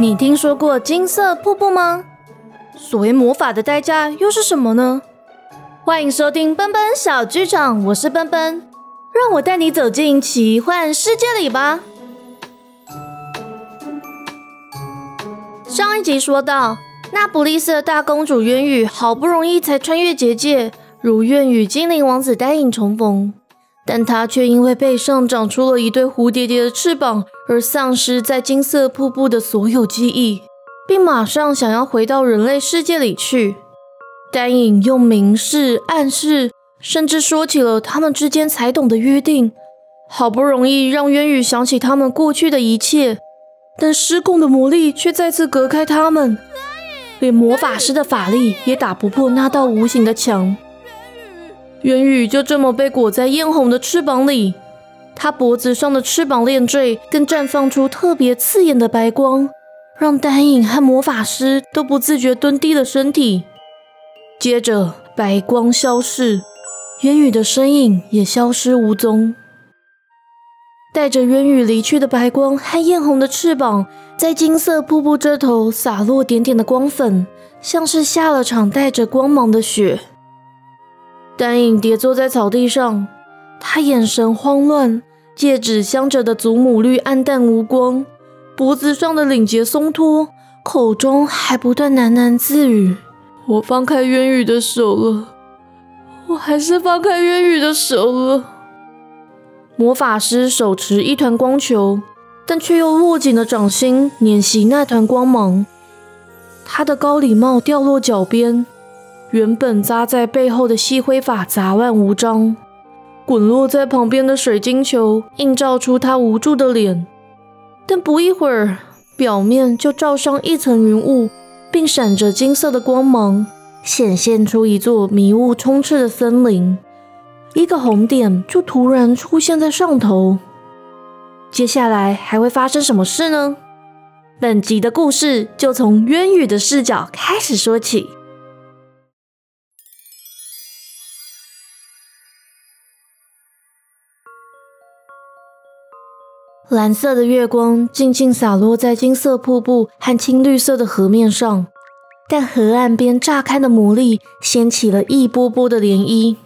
你听说过金色瀑布吗？所谓魔法的代价又是什么呢？欢迎收听奔奔小剧场，我是奔奔，让我带你走进奇幻世界里吧。上一集说到，那不利斯的大公主渊羽好不容易才穿越结界，如愿与精灵王子丹影重逢。但他却因为背上长出了一对蝴蝶蝶的翅膀，而丧失在金色瀑布的所有记忆，并马上想要回到人类世界里去。丹影用明示、暗示，甚至说起了他们之间才懂的约定，好不容易让渊羽想起他们过去的一切，但失控的魔力却再次隔开他们，连魔法师的法力也打不破那道无形的墙。元宇就这么被裹在艳红的翅膀里，他脖子上的翅膀链坠更绽放出特别刺眼的白光，让丹影和魔法师都不自觉蹲低了身体。接着，白光消逝，渊宇的身影也消失无踪。带着渊宇离去的白光和艳红的翅膀，在金色瀑布这头洒落点点的光粉，像是下了场带着光芒的雪。丹影跌坐在草地上，他眼神慌乱，戒指镶着的祖母绿暗淡无光，脖子上的领结松脱，口中还不断喃喃自语：“我放开渊羽的手了，我还是放开渊羽的手了。”魔法师手持一团光球，但却又握紧了掌心，碾熄那团光芒。他的高礼帽掉落脚边。原本扎在背后的细灰发杂乱无章，滚落在旁边的水晶球映照出他无助的脸，但不一会儿，表面就罩上一层云雾，并闪着金色的光芒，显现出一座迷雾充斥的森林。一个红点就突然出现在上头。接下来还会发生什么事呢？本集的故事就从渊羽的视角开始说起。蓝色的月光静静洒落在金色瀑布和青绿色的河面上，但河岸边炸开的魔力掀起了一波波的涟漪。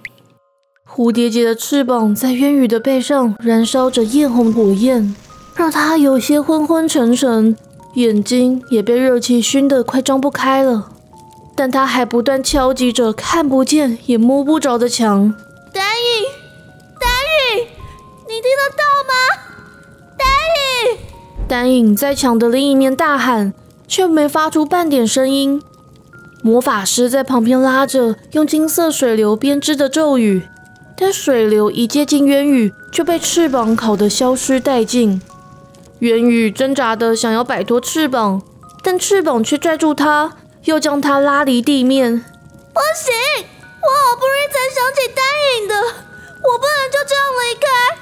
蝴蝶结的翅膀在渊羽的背上燃烧着艳红火焰，让他有些昏昏沉沉，眼睛也被热气熏得快张不开了。但他还不断敲击着看不见也摸不着的墙。丹影，丹影，你听得到吗？丹影，丹影在墙的另一面大喊，却没发出半点声音。魔法师在旁边拉着用金色水流编织的咒语，但水流一接近渊羽，就被翅膀烤得消失殆尽。渊羽挣扎的想要摆脱翅膀，但翅膀却拽住他，又将他拉离地面。不行，我好不容易才想起丹影的，我不能就这样离开。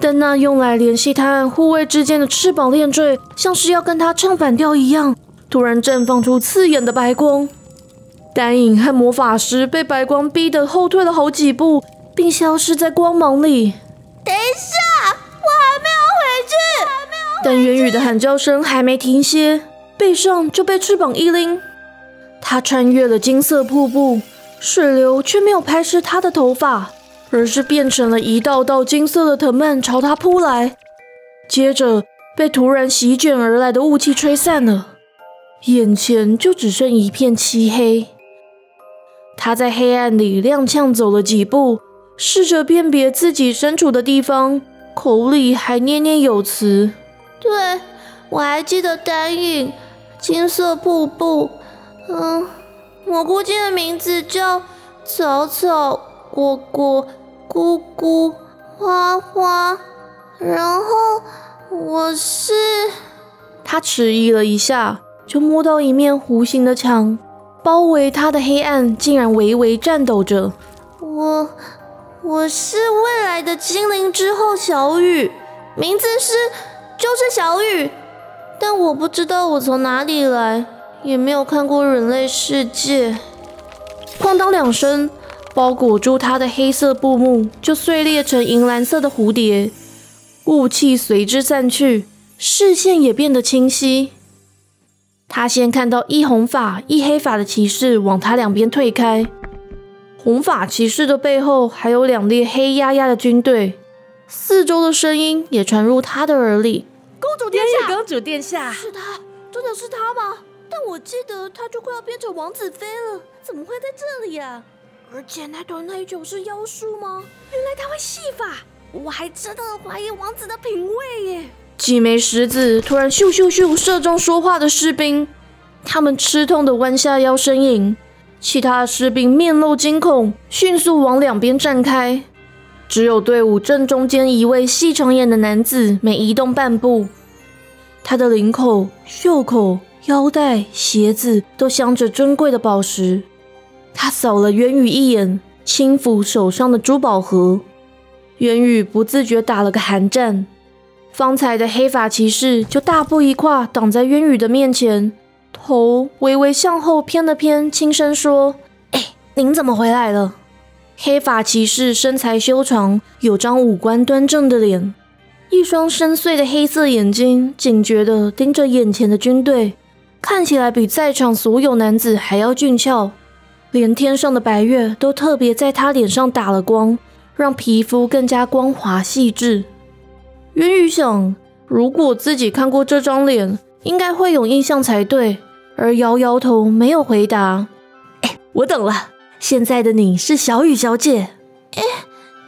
但那用来联系他和护卫之间的翅膀链坠，像是要跟他唱反调一样，突然绽放出刺眼的白光。丹影和魔法师被白光逼得后退了好几步，并消失在光芒里。等一下，我还没有回去。但元宇的喊叫声还没停歇，背上就被翅膀一拎，他穿越了金色瀑布，水流却没有拍湿他的头发。而是变成了一道道金色的藤蔓朝他扑来，接着被突然席卷而来的雾气吹散了，眼前就只剩一片漆黑。他在黑暗里踉跄走了几步，试着辨别自己身处的地方，口里还念念有词：“对，我还记得丹影，金色瀑布，嗯，蘑菇精的名字叫草草果果。”姑姑，花花，然后我是……他迟疑了一下，就摸到一面弧形的墙，包围他的黑暗竟然微微颤抖着。我，我是未来的精灵之后小雨，名字是就是小雨，但我不知道我从哪里来，也没有看过人类世界。哐当两声。包裹住他的黑色布幕就碎裂成银蓝色的蝴蝶，雾气随之散去，视线也变得清晰。他先看到一红发一黑发的骑士往他两边退开，红发骑士的背后还有两列黑压压的军队，四周的声音也传入他的耳里。公主殿下，公主殿下，是他，真的是他吗？但我记得他就快要变成王子妃了，怎么会在这里呀？而且那团黑球是妖术吗？原来他会戏法，我还真的怀疑王子的品味耶。几枚石子突然咻咻咻射中说话的士兵，他们吃痛的弯下腰呻吟。其他士兵面露惊恐，迅速往两边站开。只有队伍正中间一位细长眼的男子没移动半步，他的领口、袖口、腰带、鞋子都镶着珍贵的宝石。他扫了渊羽一眼，轻抚手上的珠宝盒，渊羽不自觉打了个寒战。方才的黑发骑士就大步一跨挡在渊羽的面前，头微微向后偏了偏，轻声说：“哎，您怎么回来了？”黑发骑士身材修长，有张五官端正的脸，一双深邃的黑色眼睛警觉地盯着眼前的军队，看起来比在场所有男子还要俊俏。连天上的白月都特别在他脸上打了光，让皮肤更加光滑细致。渊羽想，如果自己看过这张脸，应该会有印象才对，而摇摇头，没有回答。哎，我懂了，现在的你是小雨小姐。哎，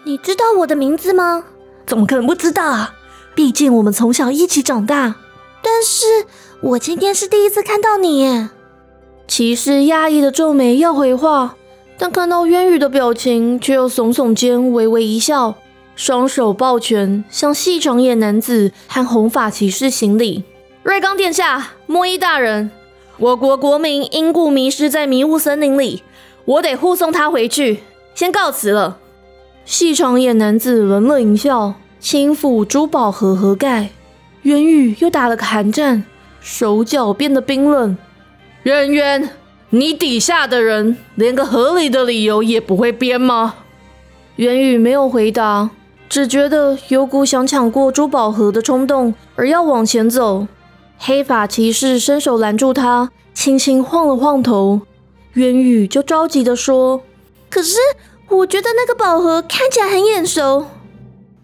你知道我的名字吗？怎么可能不知道啊？毕竟我们从小一起长大。但是我今天是第一次看到你。骑士压抑的皱眉要回话，但看到渊羽的表情，却又耸耸肩，微微一笑，双手抱拳，向细长眼男子和红发骑士行礼。瑞刚殿下，莫伊大人，我国国民因故迷失在迷雾森林里，我得护送他回去，先告辞了。细长眼男子冷冷一笑，轻抚珠宝盒盒盖。渊羽又打了个寒战，手脚变得冰冷。渊渊，你底下的人连个合理的理由也不会编吗？渊羽没有回答，只觉得有股想抢过珠宝盒的冲动，而要往前走。黑发骑士伸手拦住他，轻轻晃了晃头。渊羽就着急地说：“可是我觉得那个宝盒看起来很眼熟。”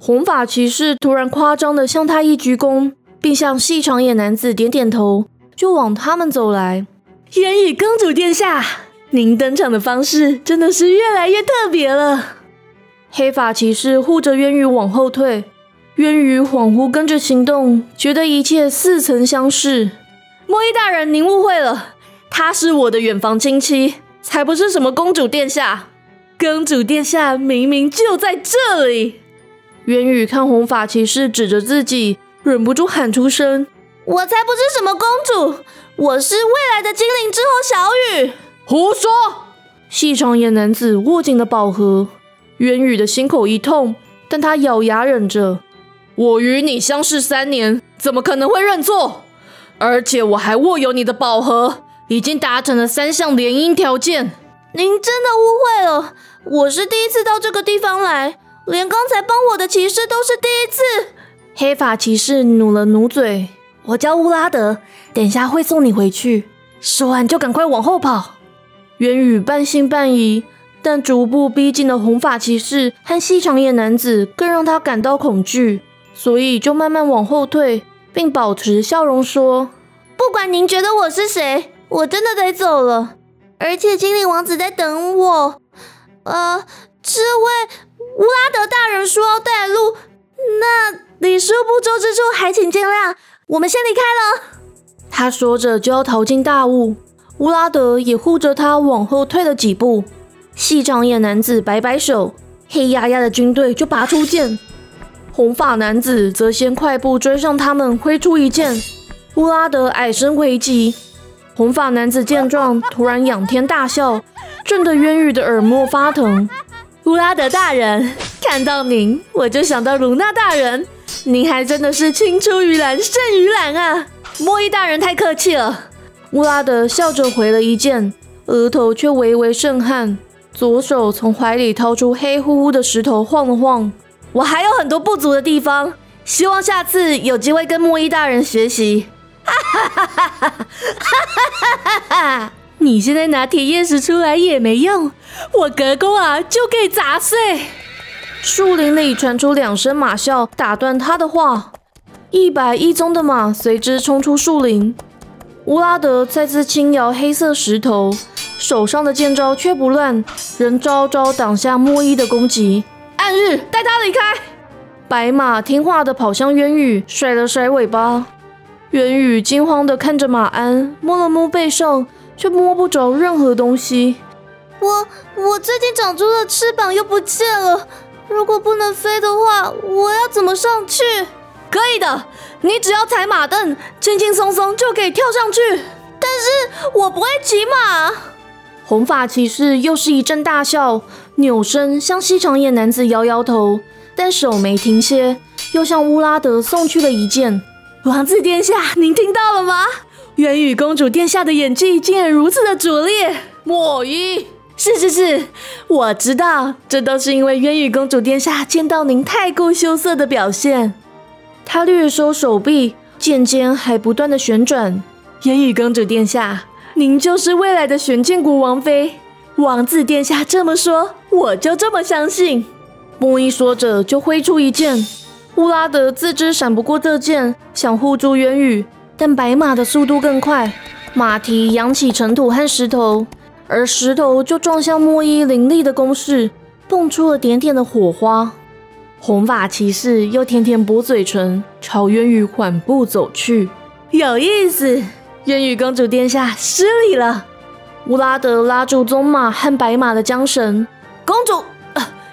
红发骑士突然夸张地向他一鞠躬，并向细长眼男子点点头，就往他们走来。渊羽公主殿下，您登场的方式真的是越来越特别了。黑发骑士护着渊羽往后退，渊羽恍惚跟着行动，觉得一切似曾相识。莫伊大人，您误会了，她是我的远房亲戚，才不是什么公主殿下。公主殿下明明就在这里。渊羽看红发骑士指着自己，忍不住喊出声：“我才不是什么公主！”我是未来的精灵之后，小雨。胡说！细长眼男子握紧了宝盒，渊宇的心口一痛，但他咬牙忍着。我与你相识三年，怎么可能会认错？而且我还握有你的宝盒，已经达成了三项联姻条件。您真的误会了，我是第一次到这个地方来，连刚才帮我的骑士都是第一次。黑发骑士努了努嘴。我叫乌拉德，等下会送你回去。说完就赶快往后跑。元宇半信半疑，但逐步逼近的红发骑士和细长眼男子更让他感到恐惧，所以就慢慢往后退，并保持笑容说：“不管您觉得我是谁，我真的得走了。而且精灵王子在等我。呃，这位乌拉德大人说要带路，那礼数不周之处，还请见谅。”我们先离开了。他说着就要逃进大雾，乌拉德也护着他往后退了几步。细长眼男子摆摆手，黑压压的军队就拔出剑。红发男子则先快步追上他们，挥出一剑。乌拉德矮身回击。红发男子见状，突然仰天大笑，震得渊羽的耳膜发疼。乌拉德大人，看到您，我就想到卢娜大人。您还真的是青出于蓝胜于蓝啊！莫伊大人太客气了。乌拉德笑着回了一剑，额头却微微渗汗，左手从怀里掏出黑乎乎的石头晃了晃。我还有很多不足的地方，希望下次有机会跟莫伊大人学习。哈哈哈哈哈！哈哈哈哈哈！你现在拿铁叶石出来也没用，我隔空啊就可以砸碎。树林里传出两声马啸，打断他的话。一百一宗的马随之冲出树林。乌拉德再次轻摇黑色石头，手上的剑招却不乱，仍招招挡下莫伊的攻击。暗日，带他离开。白马听话的跑向渊羽，甩了甩尾巴。渊羽惊慌的看着马鞍，摸了摸背上，却摸不着任何东西。我我最近长出了翅膀，又不见了。如果不能飞的话，我要怎么上去？可以的，你只要踩马凳，轻轻松松就可以跳上去。但是我不会骑马。红发骑士又是一阵大笑，扭身向西长眼男子摇摇头，但手没停歇，又向乌拉德送去了一剑。王子殿下，您听到了吗？元宇公主殿下的演技竟然如此的拙劣。莫伊，是是是，我知道，这都是因为元宇公主殿下见到您太过羞涩的表现。他略收手臂，剑尖还不断的旋转。元宇公主殿下，您就是未来的玄剑国王妃。王子殿下这么说，我就这么相信。莫一说着就挥出一剑。乌拉德自知闪不过这剑，想护住渊羽，但白马的速度更快，马蹄扬起尘土和石头，而石头就撞向莫伊凌厉的攻势，蹦出了点点的火花。红发骑士又舔舔薄嘴唇，朝渊羽缓步走去。有意思，渊羽公主殿下失礼了。乌拉德拉住棕马和白马的缰绳，公主，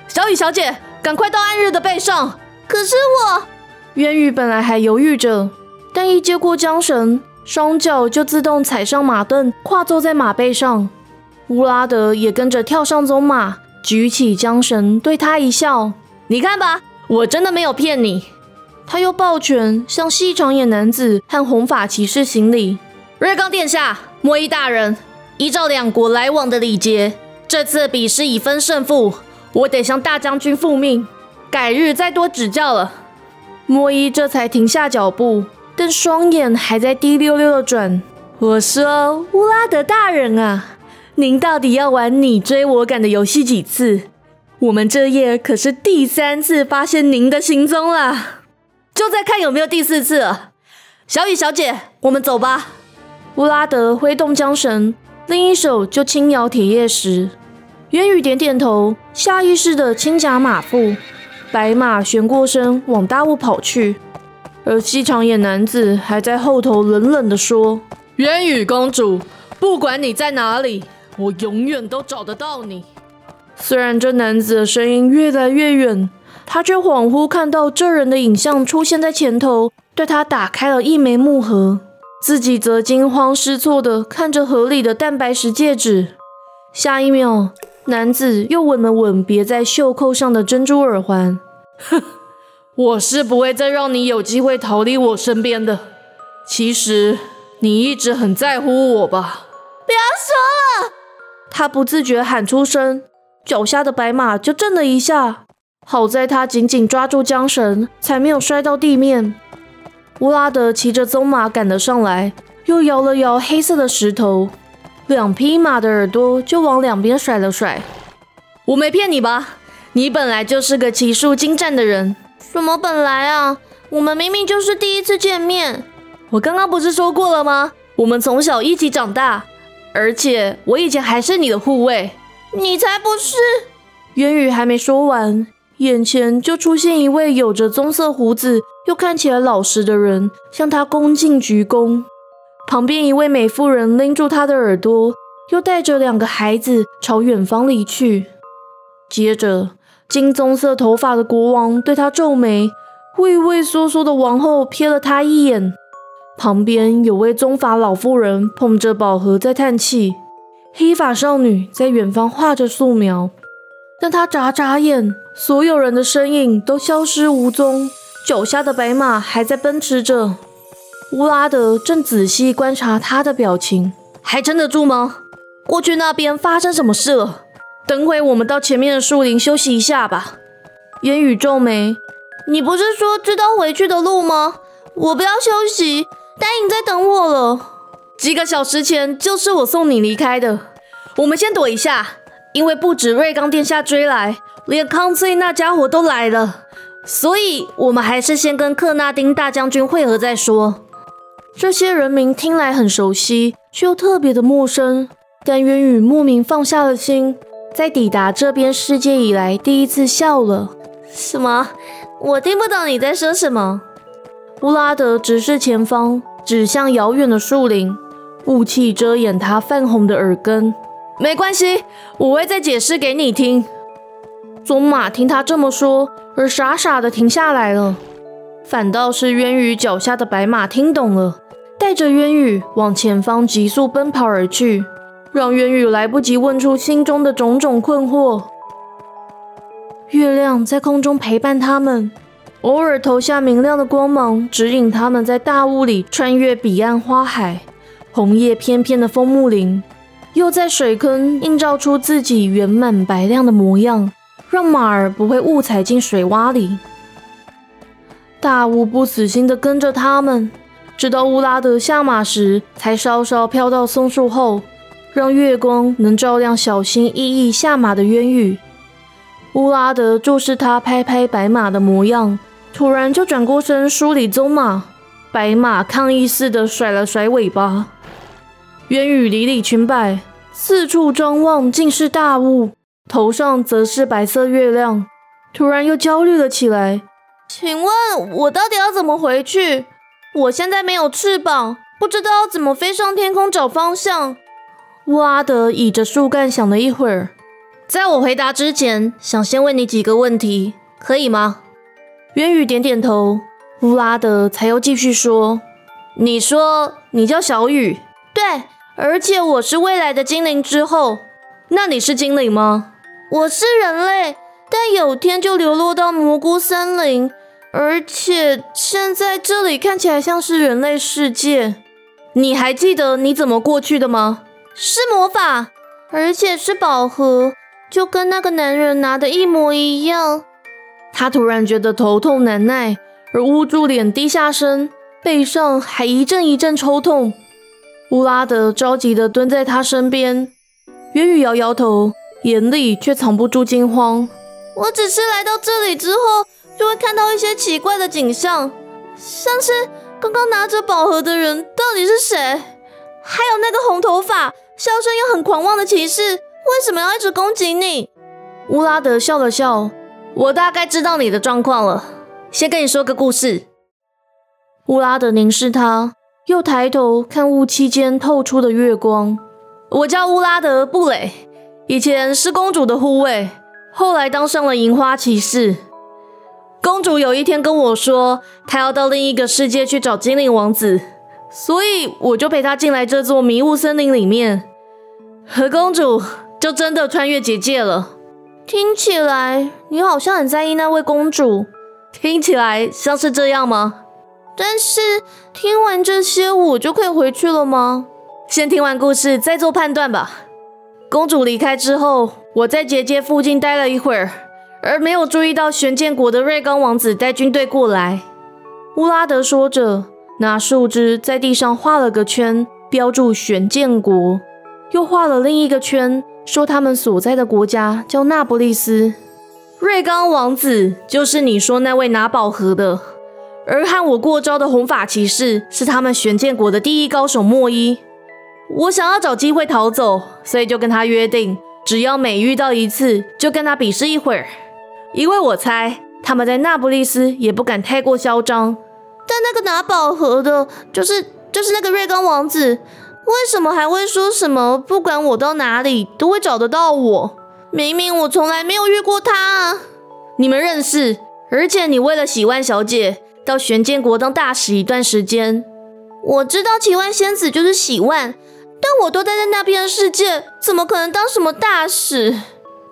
小雨小姐，赶快到暗日的背上。可是我，渊羽本来还犹豫着，但一接过缰绳，双脚就自动踩上马凳，跨坐在马背上。乌拉德也跟着跳上棕马，举起缰绳，对他一笑：“你看吧，我真的没有骗你。”他又抱拳向细长眼男子和红发骑士行礼：“瑞刚殿下，莫伊大人，依照两国来往的礼节，这次比试已分胜负，我得向大将军复命。”改日再多指教了。莫伊这才停下脚步，但双眼还在滴溜溜的转。我说：“乌拉德大人啊，您到底要玩你追我赶的游戏几次？我们这夜可是第三次发现您的行踪了，就在看有没有第四次了。”小雨小姐，我们走吧。乌拉德挥动缰绳，另一手就轻摇铁叶石。渊宇点点头，下意识的轻夹马腹。白马旋过身往大雾跑去，而细长眼男子还在后头冷冷地说：“元宇公主，不管你在哪里，我永远都找得到你。”虽然这男子的声音越来越远，他却恍惚看到这人的影像出现在前头，对他打开了一枚木盒，自己则惊慌失措地看着盒里的蛋白石戒指。下一秒。男子又吻了吻别在袖扣上的珍珠耳环。哼，我是不会再让你有机会逃离我身边的。其实你一直很在乎我吧？不要说了！他不自觉喊出声，脚下的白马就震了一下。好在他紧紧抓住缰绳，才没有摔到地面。乌拉德骑着棕马赶了上来，又摇了摇黑色的石头。两匹马的耳朵就往两边甩了甩。我没骗你吧？你本来就是个骑术精湛的人。什么本来啊？我们明明就是第一次见面。我刚刚不是说过了吗？我们从小一起长大，而且我以前还是你的护卫。你才不是！渊宇还没说完，眼前就出现一位有着棕色胡子又看起来老实的人，向他恭敬鞠躬。旁边一位美妇人拎住他的耳朵，又带着两个孩子朝远方离去。接着，金棕色头发的国王对他皱眉，畏畏缩缩的王后瞥了他一眼。旁边有位棕发老妇人捧着宝盒在叹气，黑发少女在远方画着素描。但她眨眨眼，所有人的身影都消失无踪，脚下的白马还在奔驰着。乌拉德正仔细观察他的表情，还撑得住吗？过去那边发生什么事了？等会我们到前面的树林休息一下吧。烟雨皱眉，你不是说知道回去的路吗？我不要休息，丹影在等我了。几个小时前就是我送你离开的。我们先躲一下，因为不止瑞刚殿下追来，连康翠那家伙都来了，所以我们还是先跟克纳丁大将军会合再说。这些人名听来很熟悉，却又特别的陌生。但渊羽莫名放下了心，在抵达这边世界以来第一次笑了。什么？我听不懂你在说什么。乌拉德直视前方，指向遥远的树林。雾气遮掩他泛红的耳根，没关系，我会再解释给你听。棕马听他这么说，而傻傻的停下来了。反倒是渊羽脚下的白马听懂了，带着渊羽往前方急速奔跑而去，让渊羽来不及问出心中的种种困惑。月亮在空中陪伴他们，偶尔投下明亮的光芒，指引他们在大雾里穿越彼岸花海。红叶翩翩的枫木林，又在水坑映照出自己圆满白亮的模样，让马儿不会误踩进水洼里。大雾不死心地跟着他们，直到乌拉德下马时，才稍稍飘到松树后，让月光能照亮小心翼翼下马的渊羽。乌拉德注视他拍拍白马的模样，突然就转过身梳理鬃马，白马抗议似的甩了甩尾巴。渊羽里里裙摆，四处张望，尽是大雾，头上则是白色月亮。突然又焦虑了起来。请问，我到底要怎么回去？我现在没有翅膀，不知道怎么飞上天空找方向。乌阿德倚着树干想了一会儿，在我回答之前，想先问你几个问题，可以吗？渊宇点点头。乌拉德才又继续说：“你说你叫小雨，对。”而且我是未来的精灵之后，那你是精灵吗？我是人类，但有天就流落到蘑菇森林，而且现在这里看起来像是人类世界。你还记得你怎么过去的吗？是魔法，而且是宝盒，就跟那个男人拿的一模一样。他突然觉得头痛难耐，而捂住脸低下身，背上还一阵一阵抽痛。乌拉德着急地蹲在他身边，渊羽摇摇头，眼里却藏不住惊慌。我只是来到这里之后，就会看到一些奇怪的景象，像是刚刚拿着宝盒的人到底是谁？还有那个红头发、笑声又很狂妄的骑士，为什么要一直攻击你？乌拉德笑了笑，我大概知道你的状况了，先跟你说个故事。乌拉德凝视他。又抬头看雾气间透出的月光。我叫乌拉德·布雷，以前是公主的护卫，后来当上了银花骑士。公主有一天跟我说，她要到另一个世界去找精灵王子，所以我就陪她进来这座迷雾森林里面，和公主就真的穿越结界了。听起来你好像很在意那位公主，听起来像是这样吗？但是听完这些，我就可以回去了吗？先听完故事再做判断吧。公主离开之后，我在结界附近待了一会儿，而没有注意到玄剑国的瑞刚王子带军队过来。乌拉德说着，拿树枝在地上画了个圈，标注玄剑国，又画了另一个圈，说他们所在的国家叫那不利斯。瑞刚王子就是你说那位拿宝盒的。而和我过招的红发骑士是他们玄剑国的第一高手莫伊。我想要找机会逃走，所以就跟他约定，只要每遇到一次，就跟他比试一会儿。因为我猜他们在那不勒斯也不敢太过嚣张。但那个拿宝盒的，就是就是那个瑞刚王子，为什么还会说什么不管我到哪里都会找得到我？明明我从来没有遇过他啊！你们认识，而且你为了喜万小姐。到玄剑国当大使一段时间，我知道奇万仙子就是喜万，但我都待在那边的世界，怎么可能当什么大使？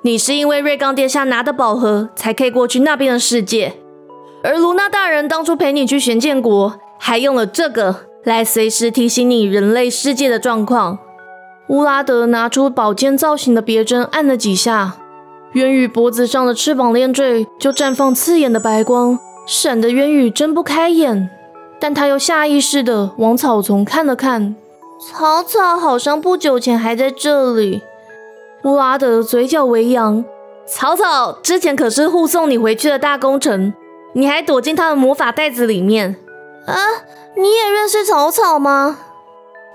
你是因为瑞刚殿下拿的宝盒才可以过去那边的世界，而卢娜大人当初陪你去玄剑国，还用了这个来随时提醒你人类世界的状况。乌拉德拿出宝剑造型的别针，按了几下，渊羽脖子上的翅膀链坠就绽放刺眼的白光。闪得渊羽睁不开眼。但他又下意识的往草丛看了看，草草好像不久前还在这里。乌拉德嘴角微扬，草草之前可是护送你回去的大功臣，你还躲进他的魔法袋子里面啊？你也认识草草吗？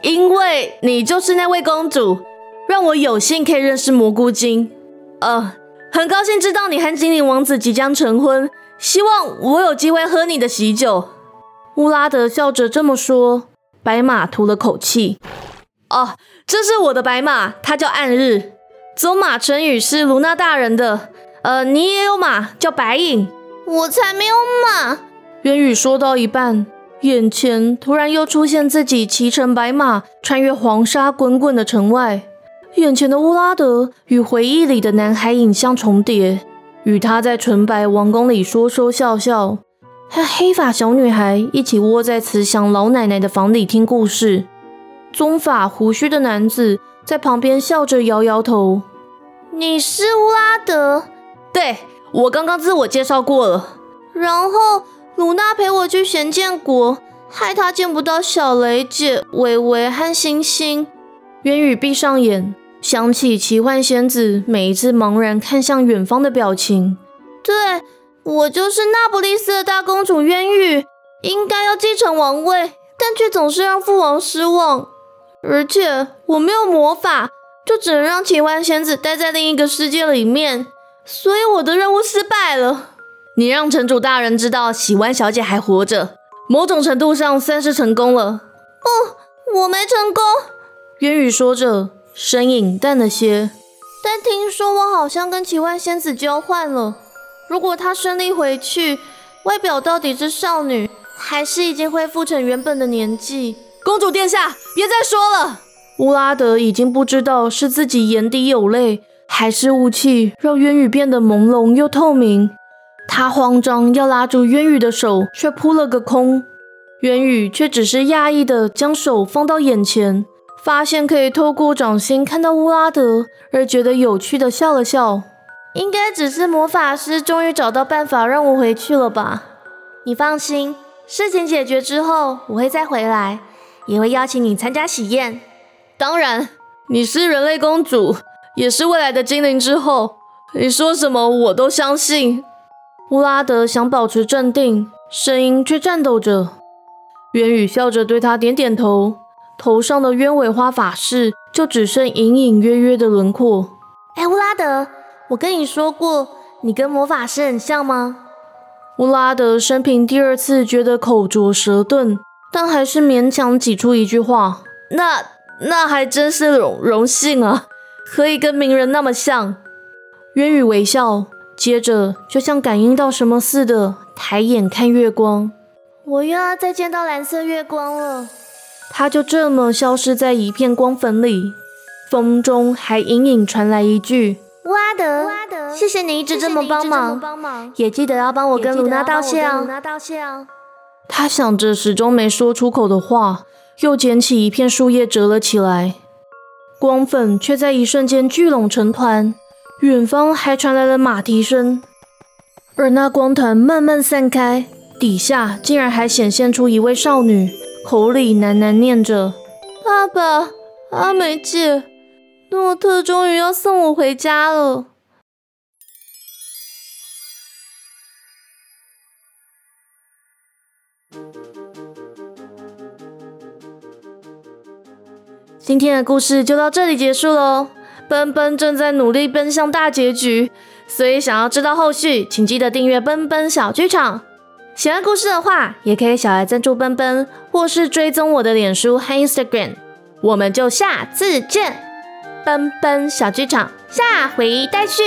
因为你就是那位公主，让我有幸可以认识蘑菇精。呃，很高兴知道你和精灵王子即将成婚，希望我有机会喝你的喜酒。乌拉德笑着这么说。白马吐了口气：“哦，这是我的白马，它叫暗日。走马成语是卢娜大人的。呃，你也有马，叫白影。我才没有马。”渊羽说到一半，眼前突然又出现自己骑乘白马穿越黄沙滚滚的城外。眼前的乌拉德与回忆里的男孩影像重叠，与他在纯白王宫里说说笑笑。和黑发小女孩一起窝在慈祥老奶奶的房里听故事，棕发胡须的男子在旁边笑着摇摇头。你是乌拉德？对，我刚刚自我介绍过了。然后鲁娜陪我去玄剑国，害她见不到小雷姐、伟伟和星星。渊羽闭上眼，想起奇幻仙子每一次茫然看向远方的表情。对。我就是那不勒斯的大公主渊羽，应该要继承王位，但却总是让父王失望。而且我没有魔法，就只能让奇幻仙子待在另一个世界里面，所以我的任务失败了。你让城主大人知道喜欢小姐还活着，某种程度上算是成功了。不，我没成功。渊羽说着，声音淡了些。但听说我好像跟奇幻仙子交换了。如果她顺利回去，外表到底是少女，还是已经恢复成原本的年纪？公主殿下，别再说了。乌拉德已经不知道是自己眼底有泪，还是雾气让渊羽变得朦胧又透明。他慌张要拉住渊羽的手，却扑了个空。渊羽却只是讶异的将手放到眼前，发现可以透过掌心看到乌拉德，而觉得有趣的笑了笑。应该只是魔法师终于找到办法让我回去了吧？你放心，事情解决之后我会再回来，也会邀请你参加喜宴。当然，你是人类公主，也是未来的精灵之后，你说什么我都相信。乌拉德想保持镇定，声音却颤抖着。渊宇笑着对他点点头，头上的鸢尾花法式就只剩隐隐约约的轮廓。哎，乌拉德。我跟你说过，你跟魔法师很像吗？乌拉德生平第二次觉得口拙舌钝，但还是勉强挤出一句话：“那那还真是荣荣幸啊，可以跟名人那么像。”渊宇微笑，接着就像感应到什么似的，抬眼看月光。我又要再见到蓝色月光了。他就这么消失在一片光粉里，风中还隐隐传来一句。乌阿德，谢谢你一直这么帮忙，也记得要帮我跟卢娜道谢哦。他想着始终没说出口的话，又捡起一片树叶折了起来，光粉却在一瞬间聚拢成团，远方还传来了马蹄声，而那光团慢慢散开，底下竟然还显现出一位少女，口里喃喃念着：“爸爸，阿美姐。”诺特终于要送我回家了。今天的故事就到这里结束喽。奔奔正在努力奔向大结局，所以想要知道后续，请记得订阅奔奔小剧场。喜欢故事的话，也可以小额赞助奔奔，或是追踪我的脸书和 Instagram。我们就下次见。奔奔小剧场，下回待续。